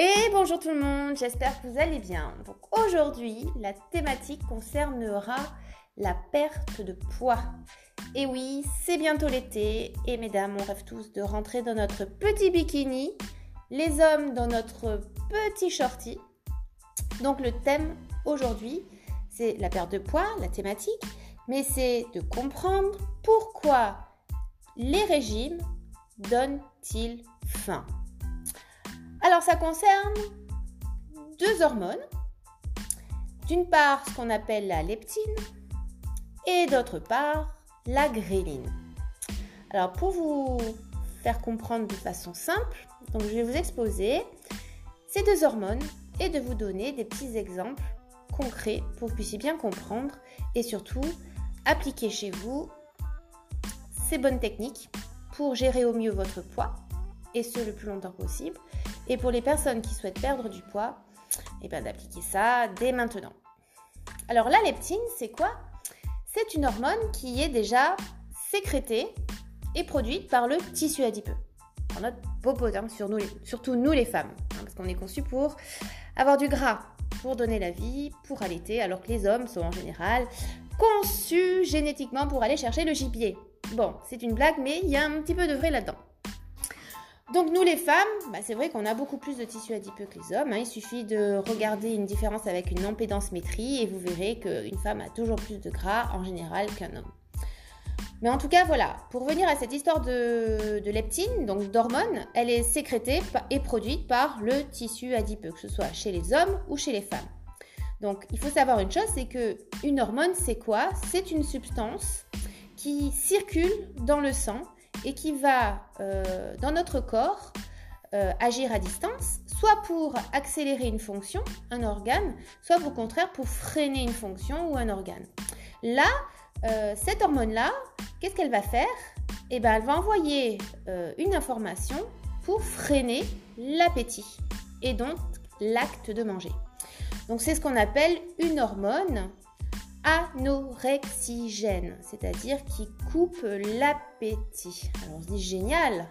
Et bonjour tout le monde, j'espère que vous allez bien. Donc aujourd'hui, la thématique concernera la perte de poids. Et oui, c'est bientôt l'été et mesdames, on rêve tous de rentrer dans notre petit bikini, les hommes dans notre petit shorty. Donc le thème aujourd'hui, c'est la perte de poids, la thématique, mais c'est de comprendre pourquoi les régimes donnent-ils faim. Alors ça concerne deux hormones. D'une part, ce qu'on appelle la leptine et d'autre part, la gréline. Alors pour vous faire comprendre de façon simple, donc je vais vous exposer ces deux hormones et de vous donner des petits exemples concrets pour que vous puissiez bien comprendre et surtout appliquer chez vous ces bonnes techniques pour gérer au mieux votre poids et ce le plus longtemps possible et pour les personnes qui souhaitent perdre du poids, et eh bien d'appliquer ça dès maintenant. Alors la leptine, c'est quoi? C'est une hormone qui est déjà sécrétée et produite par le tissu adipeux, par notre popotin, sur nous, surtout nous les femmes, hein, parce qu'on est conçu pour avoir du gras, pour donner la vie, pour allaiter, alors que les hommes sont en général conçus génétiquement pour aller chercher le gibier. Bon, c'est une blague, mais il y a un petit peu de vrai là-dedans. Donc nous les femmes, bah, c'est vrai qu'on a beaucoup plus de tissu adipeux que les hommes. Hein. Il suffit de regarder une différence avec une métrie et vous verrez qu'une femme a toujours plus de gras en général qu'un homme. Mais en tout cas, voilà, pour revenir à cette histoire de, leptine, donc d'hormone, elle est sécrétée et produite par le tissu adipeux, que ce soit chez les hommes ou chez les femmes. Donc il faut savoir une chose, c'est que une hormone, c'est quoi? C'est une substance qui circule dans le sang et qui va euh, dans notre corps euh, agir à distance, soit pour accélérer une fonction, un organe, soit au contraire pour freiner une fonction ou un organe. Là, euh, cette hormone-là, qu'est-ce qu'elle va faire? Eh bien, elle va envoyer une information pour freiner l'appétit et donc l'acte de manger. Donc c'est ce qu'on appelle une hormone anorexigène, c'est-à-dire qui coupe l'appétit. Alors on se dit génial.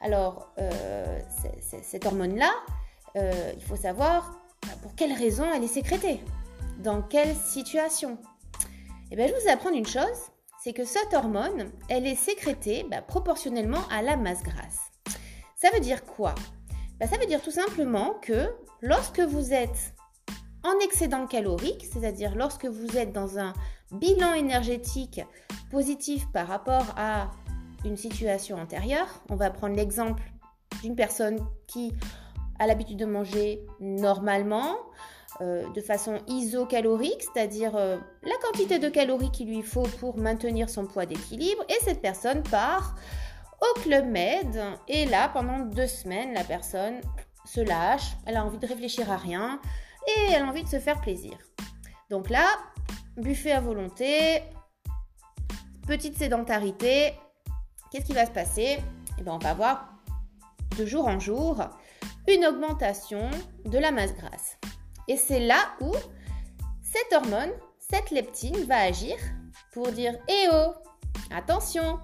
Alors euh, cette hormone-là, euh, il faut savoir pour quelle raison elle est sécrétée, dans quelle situation. Et eh bien je vous apprendre une chose, c'est que cette hormone, elle est sécrétée bah, proportionnellement à la masse grasse. Ça veut dire quoi? Bah, Ça veut dire tout simplement que lorsque vous êtes en excédent calorique, c'est-à-dire lorsque vous êtes dans un bilan énergétique positif par rapport à une situation antérieure. On va prendre l'exemple d'une personne qui a l'habitude de manger normalement, euh, de façon isocalorique, c'est-à-dire euh, la quantité de calories qu'il lui faut pour maintenir son poids d'équilibre, et cette personne part au Club Med, et là, pendant deux semaines, la personne se lâche, elle a envie de réfléchir à rien, et elle a envie de se faire plaisir. Donc là, buffet à volonté, petite sédentarité, qu'est-ce qui va se passer? Eh bien, on va voir de jour en jour une augmentation de la masse grasse. Et c'est là où cette hormone, cette leptine, va agir pour dire Eh oh, attention,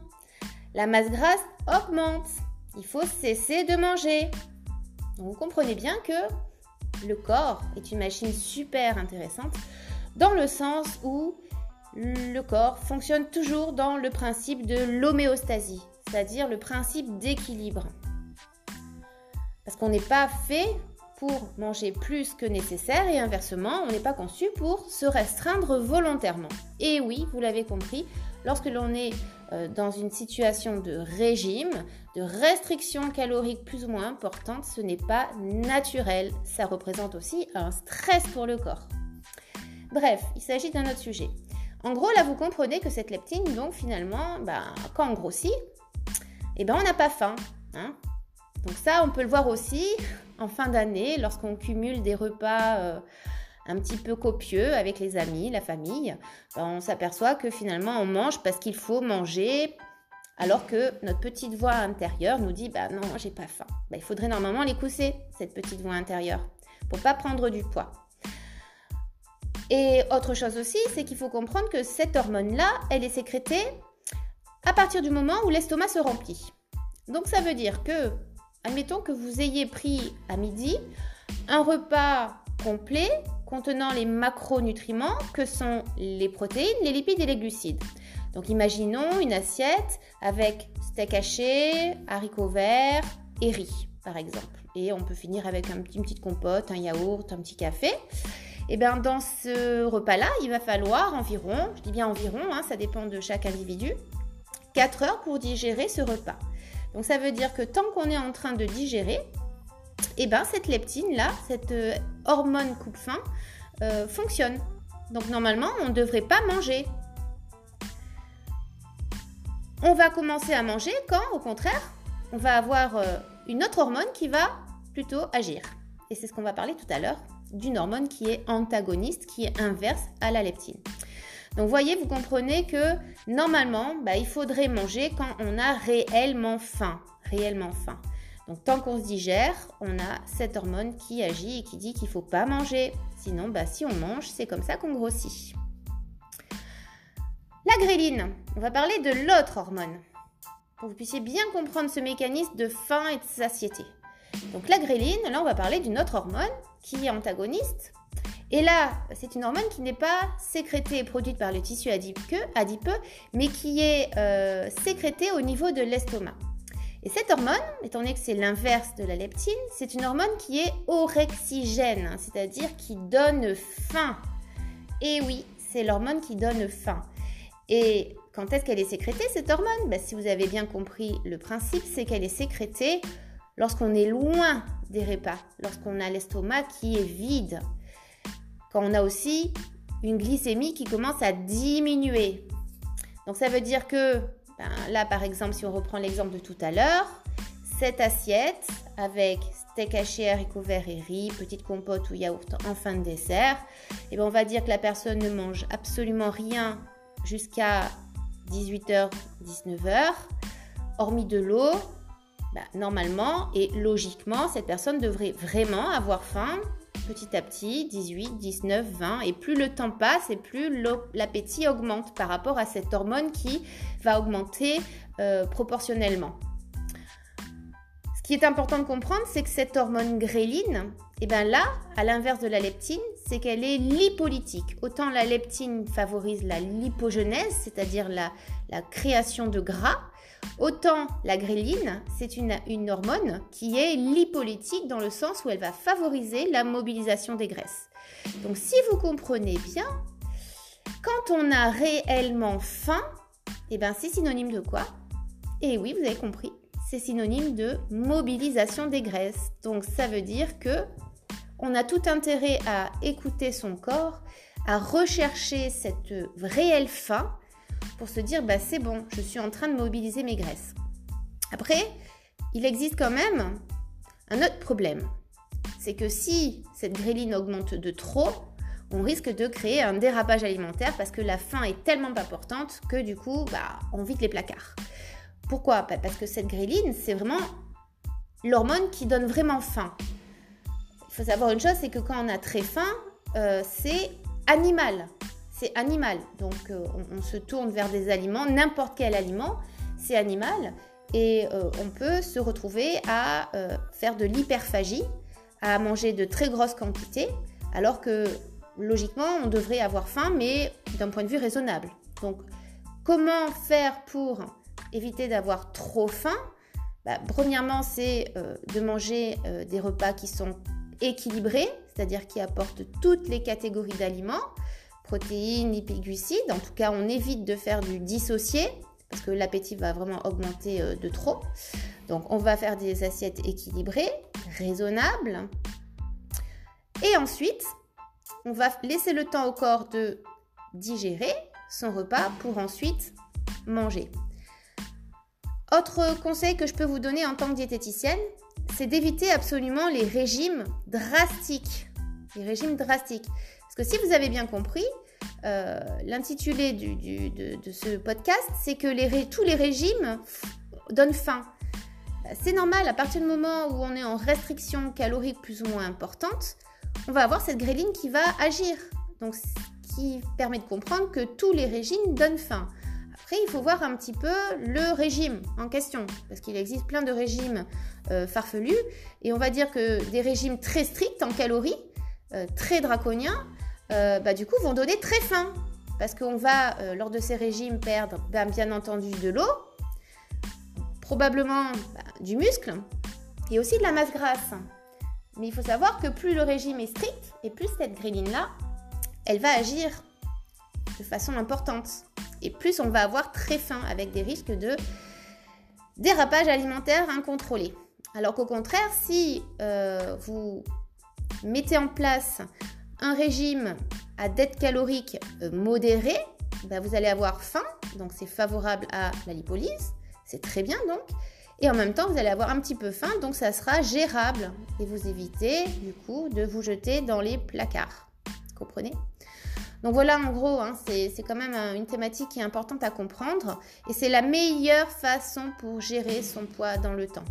la masse grasse augmente, il faut cesser de manger. Donc vous comprenez bien que le corps est une machine super intéressante dans le sens où le corps fonctionne toujours dans le principe de l'homéostasie, c'est-à-dire le principe d'équilibre. Parce qu'on n'est pas fait pour manger plus que nécessaire et inversement, on n'est pas conçu pour se restreindre volontairement. Et oui, vous l'avez compris, lorsque l'on est dans une situation de régime, de restriction calorique plus ou moins importante, ce n'est pas naturel. Ça représente aussi un stress pour le corps. Bref, il s'agit d'un autre sujet. En gros, là, vous comprenez que cette leptine, donc finalement, ben, quand on grossit, eh ben, on n'a pas faim. Hein. donc ça, on peut le voir aussi en fin d'année, lorsqu'on cumule des repas euh, un petit peu copieux avec les amis, la famille, ben, on s'aperçoit que finalement on mange parce qu'il faut manger, alors que notre petite voix intérieure nous dit bah non, j'ai pas faim. Ben, il faudrait normalement l'écousser, cette petite voix intérieure, pour pas prendre du poids. Et autre chose aussi, c'est qu'il faut comprendre que cette hormone-là, elle est sécrétée à partir du moment où l'estomac se remplit. Donc ça veut dire que admettons que vous ayez pris à midi un repas complet contenant les macronutriments que sont les protéines, les lipides et les glucides. Donc imaginons une assiette avec steak haché, haricots verts et riz, par exemple. Et on peut finir avec une petite compote, un yaourt, un petit café. Et eh bien dans ce repas-là, il va falloir environ, je dis bien environ, hein, ça dépend de chaque individu, 4 heures pour digérer ce repas. Donc ça veut dire que tant qu'on est en train de digérer, et eh ben cette leptine là, cette euh, hormone coupe-faim euh, fonctionne. Donc normalement, on ne devrait pas manger. On va commencer à manger quand, au contraire, on va avoir euh, une autre hormone qui va plutôt agir. Et c'est ce qu'on va parler tout à l'heure d'une hormone qui est antagoniste, qui est inverse à la leptine. Donc voyez, vous comprenez que normalement, bah, il faudrait manger quand on a réellement faim. Réellement faim. Donc tant qu'on se digère, on a cette hormone qui agit et qui dit qu'il ne faut pas manger. Sinon, bah, si on mange, c'est comme ça qu'on grossit. La gréline, on va parler de l'autre hormone. Pour que vous puissiez bien comprendre ce mécanisme de faim et de satiété. Donc la gréline, là on va parler d'une autre hormone qui est antagoniste. Et là, c'est une hormone qui n'est pas sécrétée et produite par le tissu adipeux, mais qui est euh, sécrétée au niveau de l'estomac. Et cette hormone, étant donné que c'est l'inverse de la leptine, c'est une hormone qui est orexigène, hein, c'est-à-dire qui donne faim. Et oui, c'est l'hormone qui donne faim. Et quand est-ce qu'elle est sécrétée, cette hormone? Ben, Si vous avez bien compris le principe, c'est qu'elle est sécrétée lorsqu'on est loin des repas, lorsqu'on a l'estomac qui est vide, quand on a aussi une glycémie qui commence à diminuer. Donc ça veut dire que ben, là, par exemple, si on reprend l'exemple de tout à l'heure, cette assiette avec steak haché, haricots verts et riz, petite compote ou yaourt en fin de dessert, et eh ben, on va dire que la personne ne mange absolument rien jusqu'à 18h, 19h, hormis de l'eau, ben, normalement et logiquement, cette personne devrait vraiment avoir faim petit à petit, 18, 19, 20, et plus le temps passe et plus l'appétit augmente par rapport à cette hormone qui va augmenter euh, proportionnellement. Ce qui est important de comprendre, c'est que cette hormone gréline, et eh bien là, à l'inverse de la leptine, c'est qu'elle est lipolytique. Autant la leptine favorise la lipogenèse, c'est-à-dire la, la création de gras, Autant la gréline, c'est une, hormone qui est lipolytique dans le sens où elle va favoriser la mobilisation des graisses. Donc si vous comprenez bien, quand on a réellement faim, eh ben c'est synonyme de quoi? Eh oui, vous avez compris, c'est synonyme de mobilisation des graisses. Donc ça veut dire que on a tout intérêt à écouter son corps, à rechercher cette réelle faim pour se dire bah, c'est bon, je suis en train de mobiliser mes graisses. Après, il existe quand même un autre problème. C'est que si cette gréline augmente de trop, on risque de créer un dérapage alimentaire parce que la faim est tellement importante que du coup, bah, on vide les placards. Pourquoi? Bah, Parce que cette gréline, c'est vraiment l'hormone qui donne vraiment faim. Il faut savoir une chose, c'est que quand on a très faim, euh, c'est animal c'est animal. Donc euh, on, se tourne vers des aliments, n'importe quel aliment, c'est animal. Et euh, on peut se retrouver à euh, faire de l'hyperphagie, à manger de très grosses quantités, alors que logiquement on devrait avoir faim, mais d'un point de vue raisonnable. Donc comment faire pour éviter d'avoir trop faim? Bah, Premièrement, c'est de manger des repas qui sont équilibrés, c'est-à-dire qui apportent toutes les catégories d'aliments protéines, lipides, glucides. En tout cas, on évite de faire du dissocié parce que l'appétit va vraiment augmenter euh, de trop. Donc, on va faire des assiettes équilibrées, raisonnables. Et ensuite, on va laisser le temps au corps de digérer son repas pour ensuite manger. Autre conseil que je peux vous donner en tant que diététicienne, c'est d'éviter absolument les régimes drastiques. Les régimes drastiques. Parce que si vous avez bien compris, euh, l'intitulé de, ce podcast, c'est que tous les régimes donnent faim. C'est normal, à partir du moment où on est en restriction calorique plus ou moins importante, on va avoir cette gréline qui va agir. Donc, ce qui permet de comprendre que tous les régimes donnent faim. Après, il faut voir un petit peu le régime en question, parce qu'il existe plein de régimes euh, farfelus, et on va dire que des régimes très stricts en calories, euh, très draconiens, euh, bah, du coup, vont donner très faim, parce qu'on va, lors de ces régimes, perdre ben, bien entendu de l'eau, probablement bah, du muscle, et aussi de la masse grasse. Mais il faut savoir que plus le régime est strict, et plus cette gréline-là, elle va agir de façon importante et plus on va avoir très faim avec des risques de dérapage alimentaire incontrôlé. Alors qu'au contraire, si euh, vous mettez en place un régime à dette calorique euh, modérée, bah, vous allez avoir faim, donc c'est favorable à la lipolyse, c'est très bien donc. Et en même temps, vous allez avoir un petit peu faim, donc ça sera gérable. Et vous évitez du coup de vous jeter dans les placards. Comprenez? Donc voilà, en gros, hein, c'est quand même euh, une thématique qui est importante à comprendre et c'est la meilleure façon pour gérer son poids dans le temps.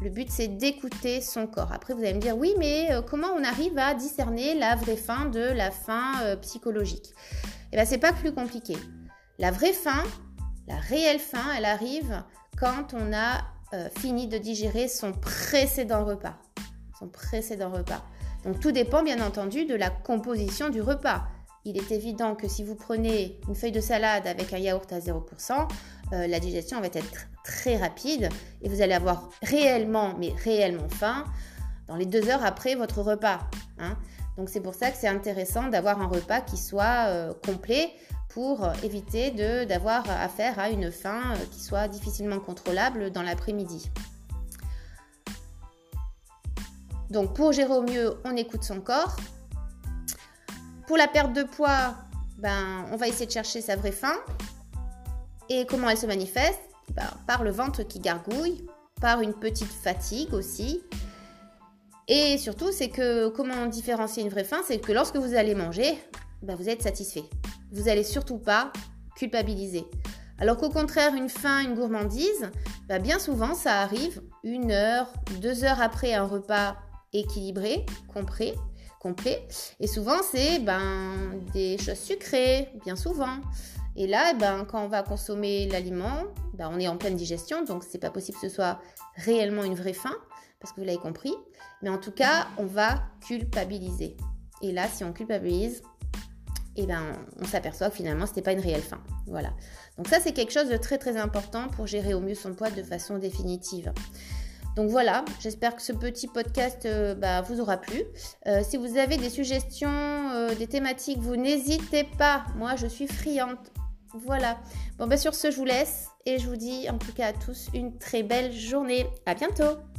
Le but, c'est d'écouter son corps. Après, vous allez me dire, oui, mais euh, comment on arrive à discerner la vraie faim de la faim euh, psychologique? Eh bien, c'est pas plus compliqué. La vraie faim, la réelle faim, elle arrive quand on a fini de digérer son précédent repas. Son précédent repas. Donc, tout dépend, bien entendu, de la composition du repas il est évident que si vous prenez une feuille de salade avec un yaourt à 0%, euh, la digestion va être très rapide et vous allez avoir réellement, mais réellement faim dans les deux heures après votre repas. Hein. Donc c'est pour ça que c'est intéressant d'avoir un repas qui soit euh, complet pour éviter d'avoir affaire à une faim euh, qui soit difficilement contrôlable dans l'après-midi. Donc pour gérer au mieux, on écoute son corps, pour la perte de poids, ben, on va essayer de chercher sa vraie faim. Et comment elle se manifeste? Ben, Par le ventre qui gargouille, par une petite fatigue aussi. Et surtout, c'est que comment différencier une vraie faim C'est que lorsque vous allez manger, ben, vous êtes satisfait. Vous n'allez surtout pas culpabiliser. Alors qu'au contraire, une faim, une gourmandise, ben, bien souvent, ça arrive une heure, deux heures après un repas équilibré, compris, complet. Et souvent, c'est ben, des choses sucrées, bien souvent. Et là, ben, quand on va consommer l'aliment, ben, on est en pleine digestion, donc c'est pas possible que ce soit réellement une vraie faim, parce que vous l'avez compris. Mais en tout cas, on va culpabiliser. Et là, si on culpabilise, et eh ben, on s'aperçoit que finalement, ce n'était pas une réelle faim. Voilà. Donc ça, c'est quelque chose de très très important pour gérer au mieux son poids de façon définitive. Donc voilà, j'espère que ce petit podcast euh, bah, vous aura plu. Euh, si vous avez des suggestions, euh, des thématiques, vous n'hésitez pas. Moi, je suis friande. Voilà. Bon, bah, sur ce, je vous laisse et je vous dis en tout cas à tous une très belle journée. À bientôt!